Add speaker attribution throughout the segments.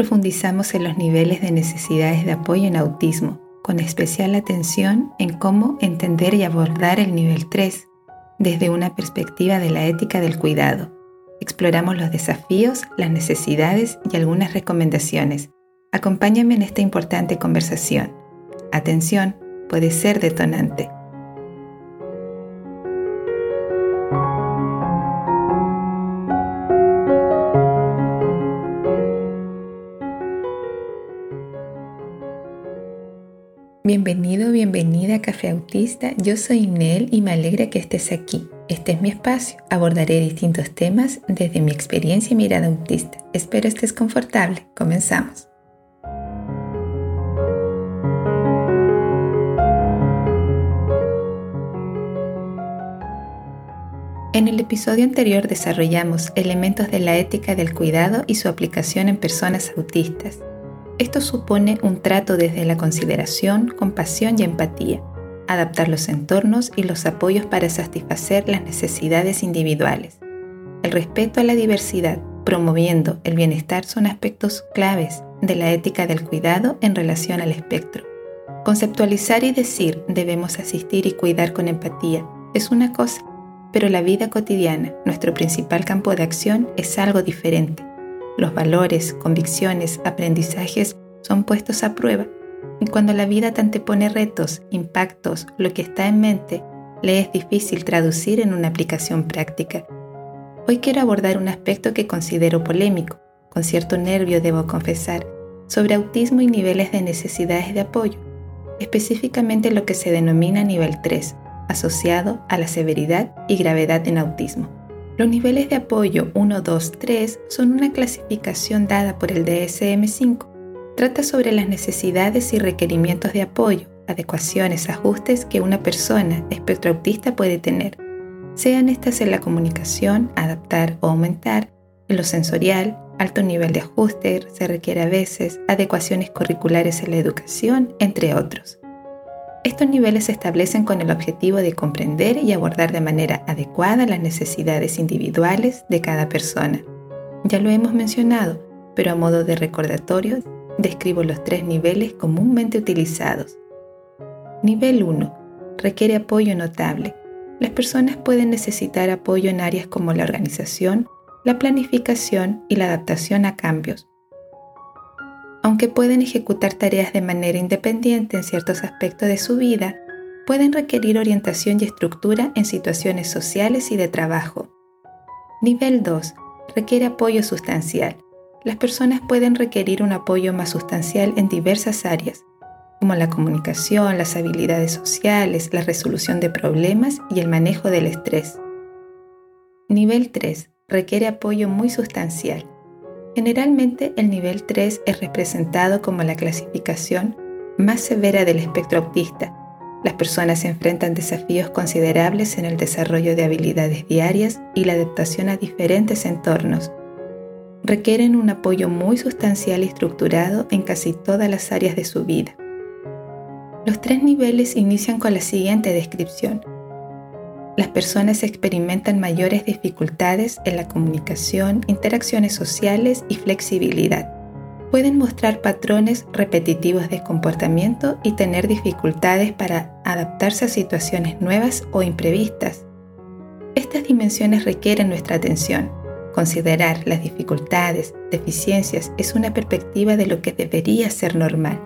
Speaker 1: profundizamos en los niveles de necesidades de apoyo en autismo, con especial atención en cómo entender y abordar el nivel 3 desde una perspectiva de la ética del cuidado. Exploramos los desafíos, las necesidades y algunas recomendaciones. Acompáñame en esta importante conversación. Atención, puede ser detonante. Bienvenido, bienvenida a Café Autista. Yo soy Nel y me alegra que estés aquí. Este es mi espacio. Abordaré distintos temas desde mi experiencia y mirada autista. Espero estés confortable. Comenzamos. En el episodio anterior desarrollamos elementos de la ética del cuidado y su aplicación en personas autistas. Esto supone un trato desde la consideración, compasión y empatía, adaptar los entornos y los apoyos para satisfacer las necesidades individuales. El respeto a la diversidad, promoviendo el bienestar son aspectos claves de la ética del cuidado en relación al espectro. Conceptualizar y decir debemos asistir y cuidar con empatía es una cosa, pero la vida cotidiana, nuestro principal campo de acción, es algo diferente los valores, convicciones, aprendizajes son puestos a prueba y cuando la vida te antepone retos, impactos, lo que está en mente, le es difícil traducir en una aplicación práctica. Hoy quiero abordar un aspecto que considero polémico, con cierto nervio debo confesar, sobre autismo y niveles de necesidades de apoyo, específicamente lo que se denomina nivel 3, asociado a la severidad y gravedad en autismo. Los niveles de apoyo 1, 2, 3 son una clasificación dada por el DSM-5. Trata sobre las necesidades y requerimientos de apoyo, adecuaciones, ajustes que una persona espectroautista puede tener, sean estas en la comunicación, adaptar o aumentar, en lo sensorial, alto nivel de ajuste se requiere a veces, adecuaciones curriculares en la educación, entre otros. Estos niveles se establecen con el objetivo de comprender y abordar de manera adecuada las necesidades individuales de cada persona. Ya lo hemos mencionado, pero a modo de recordatorio, describo los tres niveles comúnmente utilizados. Nivel 1. Requiere apoyo notable. Las personas pueden necesitar apoyo en áreas como la organización, la planificación y la adaptación a cambios, aunque pueden ejecutar tareas de manera independiente en ciertos aspectos de su vida, pueden requerir orientación y estructura en situaciones sociales y de trabajo. Nivel 2. Requiere apoyo sustancial. Las personas pueden requerir un apoyo más sustancial en diversas áreas, como la comunicación, las habilidades sociales, la resolución de problemas y el manejo del estrés. Nivel 3. Requiere apoyo muy sustancial. Generalmente el nivel 3 es representado como la clasificación más severa del espectro autista. Las personas enfrentan desafíos considerables en el desarrollo de habilidades diarias y la adaptación a diferentes entornos. Requieren un apoyo muy sustancial y estructurado en casi todas las áreas de su vida. Los tres niveles inician con la siguiente descripción las personas experimentan mayores dificultades en la comunicación, interacciones sociales y flexibilidad. Pueden mostrar patrones repetitivos de comportamiento y tener dificultades para adaptarse a situaciones nuevas o imprevistas. Estas dimensiones requieren nuestra atención. Considerar las dificultades, deficiencias, es una perspectiva de lo que debería ser normal.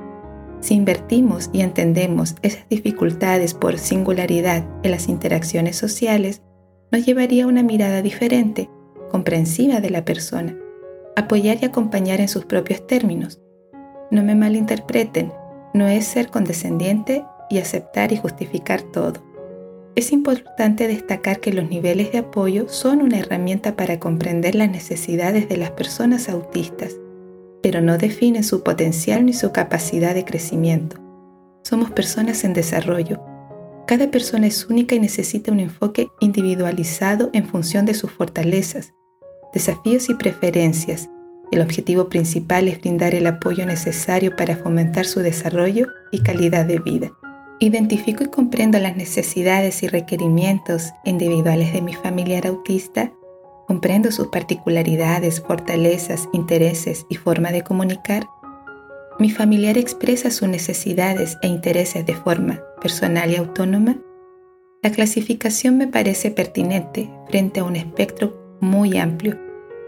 Speaker 1: Si invertimos y entendemos esas dificultades por singularidad en las interacciones sociales, nos llevaría a una mirada diferente, comprensiva de la persona, apoyar y acompañar en sus propios términos. No me malinterpreten, no es ser condescendiente y aceptar y justificar todo. Es importante destacar que los niveles de apoyo son una herramienta para comprender las necesidades de las personas autistas pero no definen su potencial ni su capacidad de crecimiento. Somos personas en desarrollo. Cada persona es única y necesita un enfoque individualizado en función de sus fortalezas, desafíos y preferencias. El objetivo principal es brindar el apoyo necesario para fomentar su desarrollo y calidad de vida. Identifico y comprendo las necesidades y requerimientos individuales de mi familiar autista comprendo sus particularidades, fortalezas, intereses y forma de comunicar, mi familiar expresa sus necesidades e intereses de forma personal y autónoma, la clasificación me parece pertinente frente a un espectro muy amplio,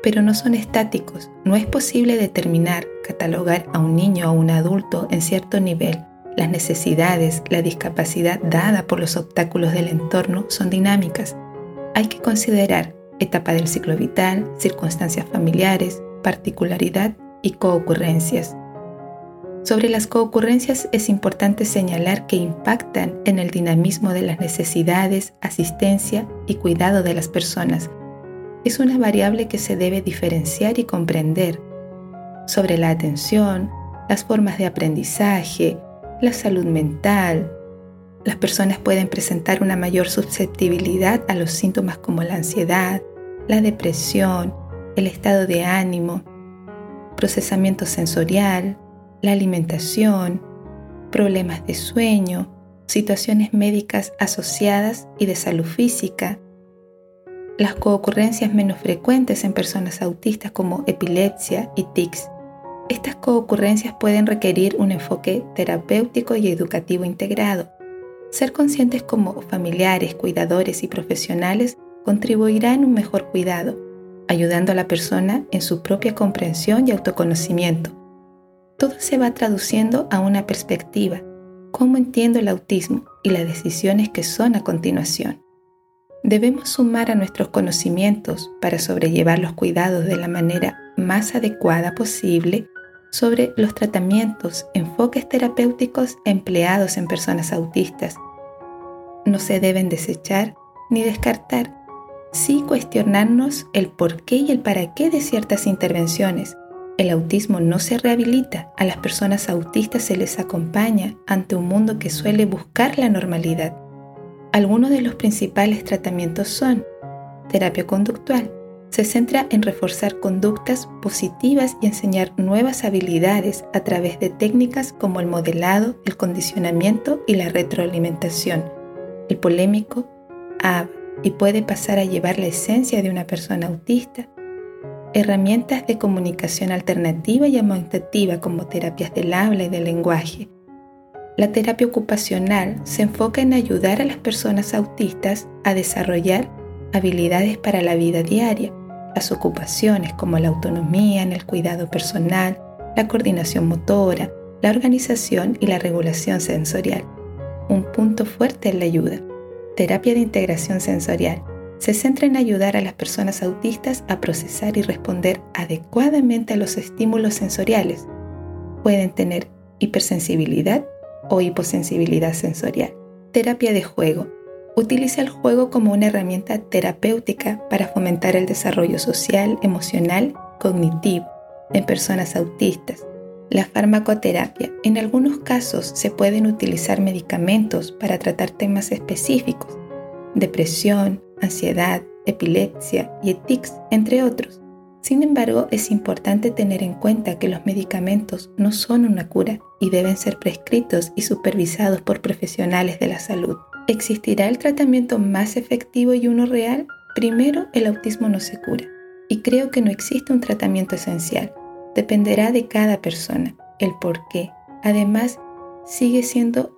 Speaker 1: pero no son estáticos. No es posible determinar, catalogar a un niño o un adulto en cierto nivel. Las necesidades, la discapacidad dada por los obstáculos del entorno son dinámicas. Hay que considerar etapa del ciclo vital, circunstancias familiares, particularidad y coocurrencias. Sobre las coocurrencias es importante señalar que impactan en el dinamismo de las necesidades, asistencia y cuidado de las personas. Es una variable que se debe diferenciar y comprender. Sobre la atención, las formas de aprendizaje, la salud mental, las personas pueden presentar una mayor susceptibilidad a los síntomas como la ansiedad, la depresión, el estado de ánimo, procesamiento sensorial, la alimentación, problemas de sueño, situaciones médicas asociadas y de salud física, las coocurrencias menos frecuentes en personas autistas como epilepsia y tics. Estas coocurrencias pueden requerir un enfoque terapéutico y educativo integrado. Ser conscientes como familiares, cuidadores y profesionales contribuirá en un mejor cuidado, ayudando a la persona en su propia comprensión y autoconocimiento todo se va traduciendo a una perspectiva, cómo entiendo el autismo y las decisiones que son a continuación. Debemos sumar a nuestros conocimientos para sobrellevar los cuidados de la manera más adecuada posible sobre los tratamientos, enfoques terapéuticos empleados en personas autistas. No se deben desechar ni descartar, sí cuestionarnos el por qué y el para qué de ciertas intervenciones el autismo no se rehabilita, a las personas autistas se les acompaña ante un mundo que suele buscar la normalidad. Algunos de los principales tratamientos son terapia conductual. Se centra en reforzar conductas positivas y enseñar nuevas habilidades a través de técnicas como el modelado, el condicionamiento y la retroalimentación. El polémico habla y puede pasar a llevar la esencia de una persona autista herramientas de comunicación alternativa y aumentativa como terapias del habla y del lenguaje. La terapia ocupacional se enfoca en ayudar a las personas autistas a desarrollar habilidades para la vida diaria, las ocupaciones como la autonomía en el cuidado personal, la coordinación motora, la organización y la regulación sensorial. Un punto fuerte en la ayuda. Terapia de integración sensorial se centra en ayudar a las personas autistas a procesar y responder adecuadamente a los estímulos sensoriales. Pueden tener hipersensibilidad o hiposensibilidad sensorial. Terapia de juego. Utiliza el juego como una herramienta terapéutica para fomentar el desarrollo social, emocional, cognitivo en personas autistas. La farmacoterapia. En algunos casos se pueden utilizar medicamentos para tratar temas específicos, depresión, ansiedad, epilepsia y tics, entre otros. Sin embargo, es importante tener en cuenta que los medicamentos no son una cura y deben ser prescritos y supervisados por profesionales de la salud. ¿Existirá el tratamiento más efectivo y uno real? Primero, el autismo no se cura y creo que no existe un tratamiento esencial. Dependerá de cada persona, el por qué. Además, sigue siendo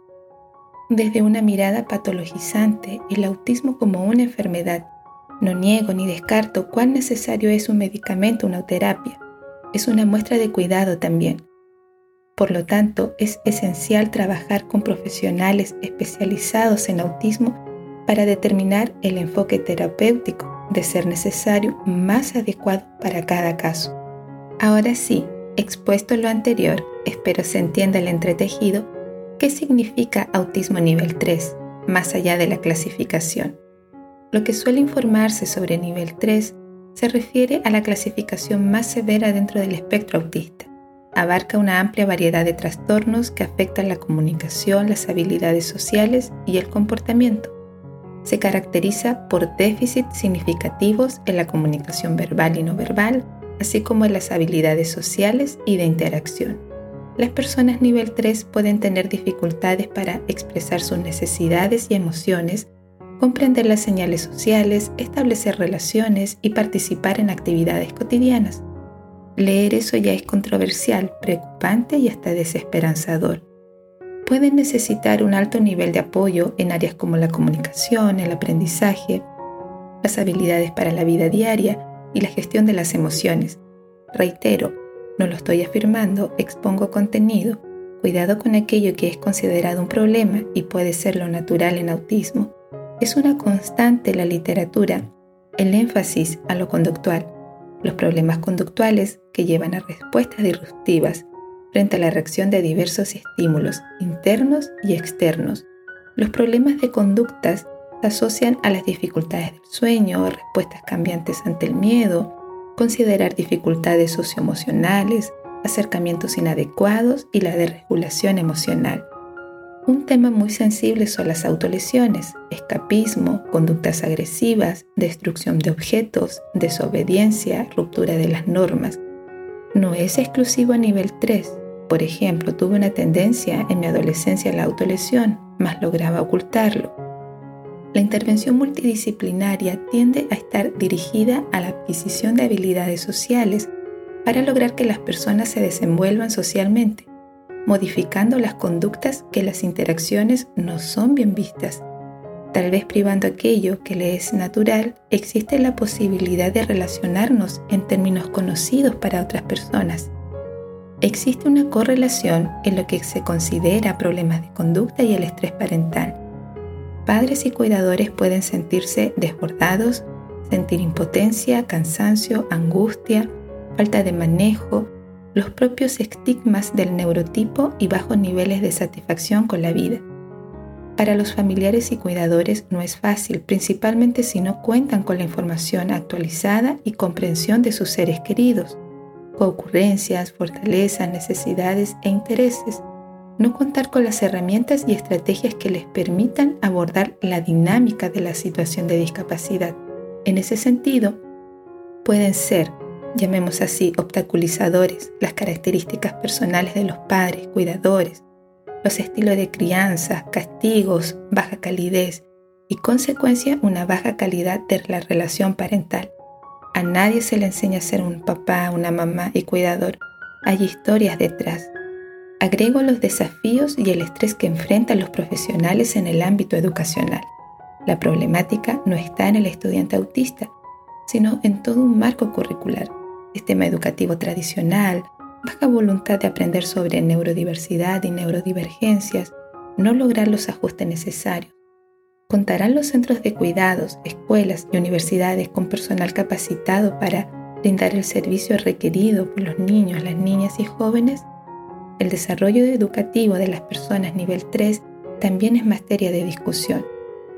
Speaker 1: desde una mirada patologizante el autismo como una enfermedad. No niego ni descarto cuán necesario es un medicamento, una terapia. Es una muestra de cuidado también. Por lo tanto, es esencial trabajar con profesionales especializados en autismo para determinar el enfoque terapéutico, de ser necesario, más adecuado para cada caso. Ahora sí, expuesto lo anterior, espero se entienda el entretejido ¿Qué significa autismo nivel 3, más allá de la clasificación? Lo que suele informarse sobre nivel 3 se refiere a la clasificación más severa dentro del espectro autista. Abarca una amplia variedad de trastornos que afectan la comunicación, las habilidades sociales y el comportamiento. Se caracteriza por déficits significativos en la comunicación verbal y no verbal, así como en las habilidades sociales y de interacción. Las personas nivel 3 pueden tener dificultades para expresar sus necesidades y emociones comprender las señales sociales, establecer relaciones y participar en actividades cotidianas. Leer eso ya es controversial, preocupante y hasta desesperanzador. Pueden necesitar un alto nivel de apoyo en áreas como la comunicación, el aprendizaje, las habilidades para la vida diaria y la gestión de las emociones. Reitero, no lo estoy afirmando, expongo contenido. Cuidado con aquello que es considerado un problema y puede ser lo natural en autismo. Es una constante la literatura, el énfasis a lo conductual, los problemas conductuales que llevan a respuestas disruptivas frente a la reacción de diversos estímulos internos y externos. Los problemas de conductas se asocian a las dificultades del sueño, respuestas cambiantes ante el miedo, considerar dificultades socioemocionales, acercamientos inadecuados y la desregulación emocional. Un tema muy sensible son las autolesiones, escapismo, conductas agresivas, destrucción de objetos, desobediencia, ruptura de las normas. No es exclusivo a nivel 3. Por ejemplo, tuve una tendencia en mi adolescencia a la autolesión, mas lograba ocultarlo. La intervención multidisciplinaria tiende a estar dirigida a la adquisición de habilidades sociales para lograr que las personas se desenvuelvan socialmente, modificando las conductas que las interacciones no son bien vistas. Tal vez privando aquello que le es natural, existe la posibilidad de relacionarnos en términos conocidos para otras personas. Existe una correlación en lo que se considera problemas de conducta y el estrés parental padres y cuidadores pueden sentirse desbordados, sentir impotencia, cansancio, angustia, falta de manejo, los propios estigmas del neurotipo y bajos niveles de satisfacción con la vida. Para los familiares y cuidadores no es fácil, principalmente si no cuentan con la información actualizada y comprensión de sus seres queridos, ocurrencias, fortalezas, necesidades e intereses no contar con las herramientas y estrategias que les permitan abordar la dinámica de la situación de discapacidad. En ese sentido, pueden ser, llamemos así, obstaculizadores, las características personales de los padres, cuidadores, los estilos de crianza, castigos, baja calidez y consecuencia una baja calidad de la relación parental. A nadie se le enseña a ser un papá, una mamá y cuidador. Hay historias detrás, agrego los desafíos y el estrés que enfrentan los profesionales en el ámbito educacional. La problemática no está en el estudiante autista, sino en todo un marco curricular, sistema educativo tradicional, baja voluntad de aprender sobre neurodiversidad y neurodivergencias, no lograr los ajustes necesarios. ¿Contarán los centros de cuidados, escuelas y universidades con personal capacitado para brindar el servicio requerido por los niños, las niñas y jóvenes? El desarrollo educativo de las personas nivel 3 también es materia de discusión.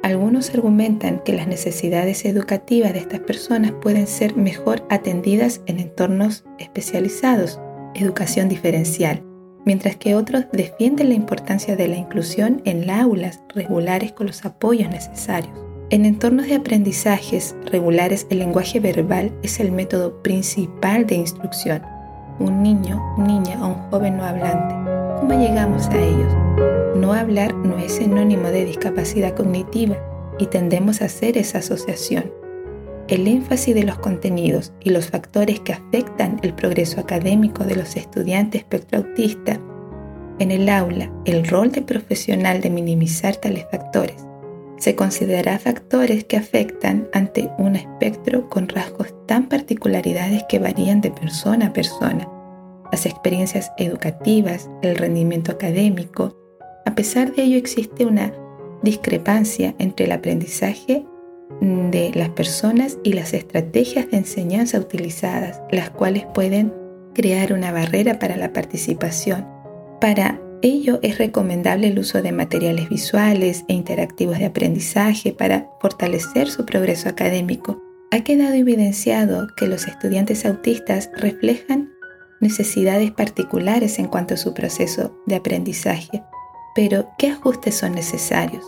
Speaker 1: Algunos argumentan que las necesidades educativas de estas personas pueden ser mejor atendidas en entornos especializados, educación diferencial, mientras que otros defienden la importancia de la inclusión en las aulas regulares con los apoyos necesarios. En entornos de aprendizajes regulares el lenguaje verbal es el método principal de instrucción un niño, niña o un joven no hablante. ¿Cómo llegamos a ellos? No hablar no es sinónimo de discapacidad cognitiva y tendemos a hacer esa asociación. El énfasis de los contenidos y los factores que afectan el progreso académico de los estudiantes espectro autista en el aula, el rol de profesional de minimizar tales factores. Se considera factores que afectan ante un espectro con rasgos tan particularidades que varían de persona a persona. Las experiencias educativas, el rendimiento académico. A pesar de ello existe una discrepancia entre el aprendizaje de las personas y las estrategias de enseñanza utilizadas, las cuales pueden crear una barrera para la participación. Para ello es recomendable el uso de materiales visuales e interactivos de aprendizaje para fortalecer su progreso académico. Ha quedado evidenciado que los estudiantes autistas reflejan necesidades particulares en cuanto a su proceso de aprendizaje. Pero, ¿qué ajustes son necesarios?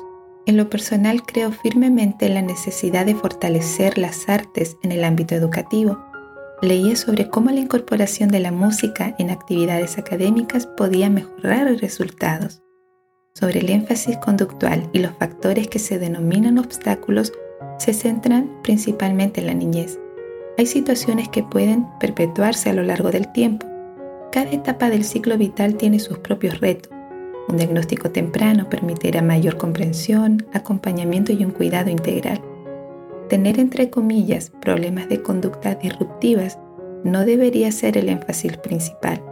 Speaker 1: En lo personal creo firmemente en la necesidad de fortalecer las artes en el ámbito educativo leía sobre cómo la incorporación de la música en actividades académicas podía mejorar resultados. sobre el énfasis conductual y los factores que se denominan obstáculos se centran principalmente en la niñez. Hay situaciones que pueden perpetuarse a lo largo del tiempo. Cada etapa del ciclo vital tiene sus propios retos. Un diagnóstico temprano permitirá mayor comprensión, acompañamiento y un cuidado integral. Tener entre comillas problemas de conducta disruptivas no debería ser el énfasis principal.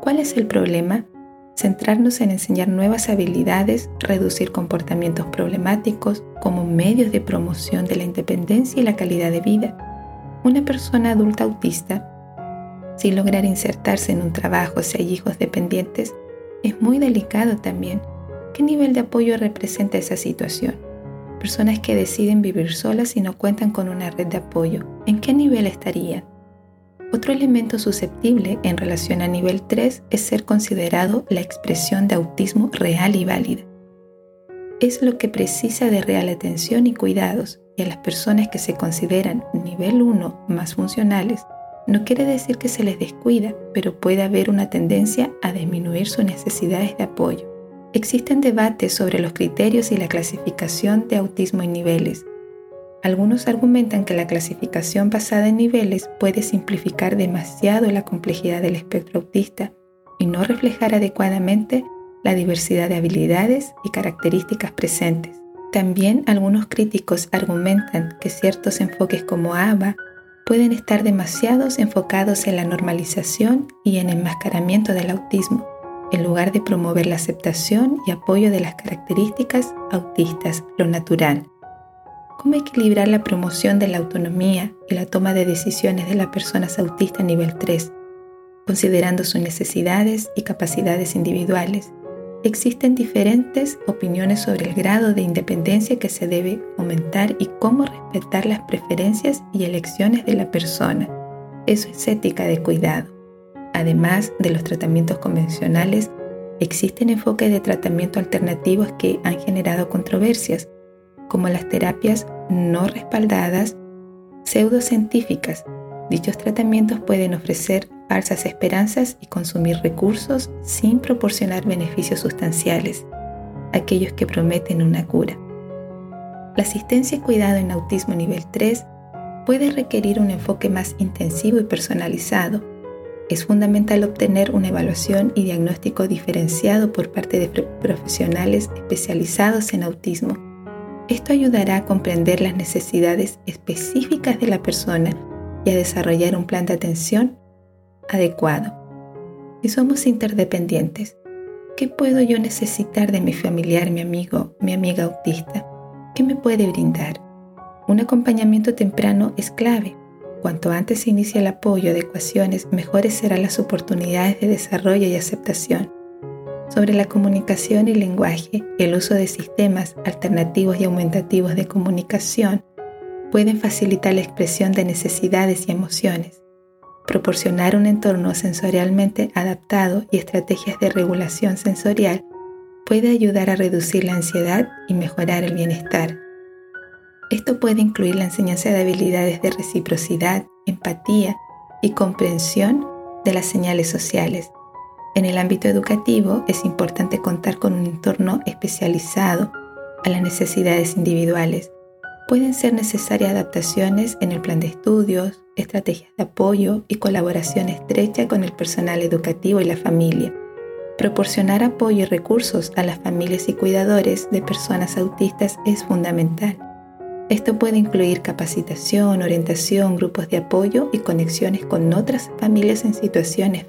Speaker 1: ¿Cuál es el problema? Centrarnos en enseñar nuevas habilidades, reducir comportamientos problemáticos como medios de promoción de la independencia y la calidad de vida. Una persona adulta autista, sin lograr insertarse en un trabajo si hay hijos dependientes, es muy delicado también. ¿Qué nivel de apoyo representa esa situación? Personas que deciden vivir solas y no cuentan con una red de apoyo, ¿en qué nivel estarían? Otro elemento susceptible en relación a nivel 3 es ser considerado la expresión de autismo real y válida. Es lo que precisa de real atención y cuidados, a las personas que se consideran nivel 1 más funcionales, no quiere decir que se les descuida, pero puede haber una tendencia a disminuir sus necesidades de apoyo. Existen debates sobre los criterios y la clasificación de autismo en niveles, algunos argumentan que la clasificación basada en niveles puede simplificar demasiado la complejidad del espectro autista y no reflejar adecuadamente la diversidad de habilidades y características presentes. También algunos críticos argumentan que ciertos enfoques como ABA pueden estar demasiados enfocados en la normalización y en enmascaramiento del autismo, en lugar de promover la aceptación y apoyo de las características autistas, lo natural, cómo equilibrar la promoción de la autonomía y la toma de decisiones de las personas autistas nivel 3, considerando sus necesidades y capacidades individuales. Existen diferentes opiniones sobre el grado de independencia que se debe aumentar y cómo respetar las preferencias y elecciones de la persona. Eso es ética de cuidado. Además de los tratamientos convencionales, existen enfoques de tratamiento alternativos que han generado controversias como las terapias no respaldadas pseudocientíficas. Dichos tratamientos pueden ofrecer falsas esperanzas y consumir recursos sin proporcionar beneficios sustanciales, aquellos que prometen una cura. La asistencia y cuidado en autismo nivel 3 puede requerir un enfoque más intensivo y personalizado. Es fundamental obtener una evaluación y diagnóstico diferenciado por parte de profesionales especializados en autismo esto ayudará a comprender las necesidades específicas de la persona y a desarrollar un plan de atención adecuado. Y somos interdependientes. ¿Qué puedo yo necesitar de mi familiar, mi amigo, mi amiga autista? ¿Qué me puede brindar? Un acompañamiento temprano es clave. Cuanto antes se inicia el apoyo de ecuaciones, mejores serán las oportunidades de desarrollo y aceptación sobre la comunicación y lenguaje, el uso de sistemas alternativos y aumentativos de comunicación pueden facilitar la expresión de necesidades y emociones, proporcionar un entorno sensorialmente adaptado y estrategias de regulación sensorial puede ayudar a reducir la ansiedad y mejorar el bienestar. Esto puede incluir la enseñanza de habilidades de reciprocidad, empatía y comprensión de las señales sociales, en el ámbito educativo es importante contar con un entorno especializado a las necesidades individuales. Pueden ser necesarias adaptaciones en el plan de estudios, estrategias de apoyo y colaboración estrecha con el personal educativo y la familia. Proporcionar apoyo y recursos a las familias y cuidadores de personas autistas es fundamental. Esto puede incluir capacitación, orientación, grupos de apoyo y conexiones con otras familias en situaciones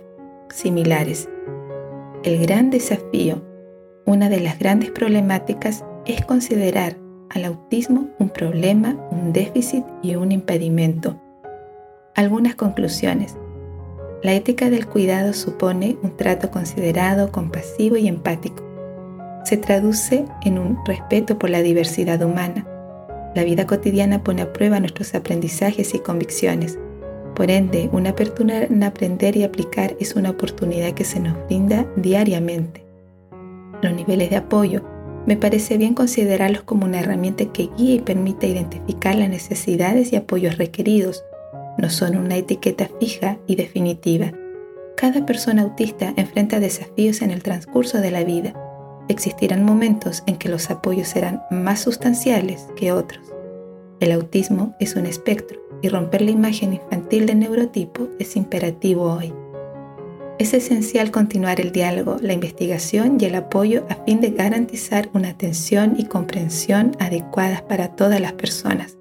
Speaker 1: similares. El gran desafío, una de las grandes problemáticas, es considerar al autismo un problema, un déficit y un impedimento. Algunas conclusiones. La ética del cuidado supone un trato considerado, compasivo y empático. Se traduce en un respeto por la diversidad humana. La vida cotidiana pone a prueba nuestros aprendizajes y convicciones. Por ende, una apertura en aprender y aplicar es una oportunidad que se nos brinda diariamente. Los niveles de apoyo me parece bien considerarlos como una herramienta que guía y permite identificar las necesidades y apoyos requeridos. No son una etiqueta fija y definitiva. Cada persona autista enfrenta desafíos en el transcurso de la vida. existirán momentos en que los apoyos serán más sustanciales que otros. El autismo es un espectro y romper la imagen infantil del neurotipo es imperativo hoy. Es esencial continuar el diálogo, la investigación y el apoyo a fin de garantizar una atención y comprensión adecuadas para todas las personas.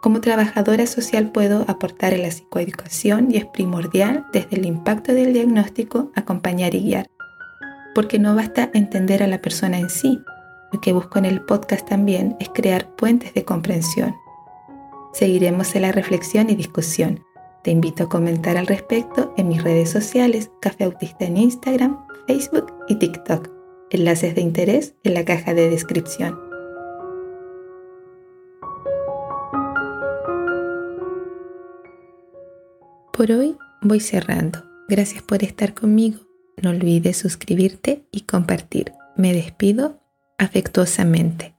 Speaker 1: Como trabajadora social puedo aportar en la psicoeducación y es primordial desde el impacto del diagnóstico acompañar y guiar, porque no basta entender a la persona en sí, lo que busco en el podcast también es crear puentes de comprensión. Seguiremos en la reflexión y discusión. Te invito a comentar al respecto en mis redes sociales, Café Autista en Instagram, Facebook y TikTok. Enlaces de interés en la caja de descripción. Por hoy voy cerrando. Gracias por estar conmigo. No olvides suscribirte y compartir. Me despido afectuosamente.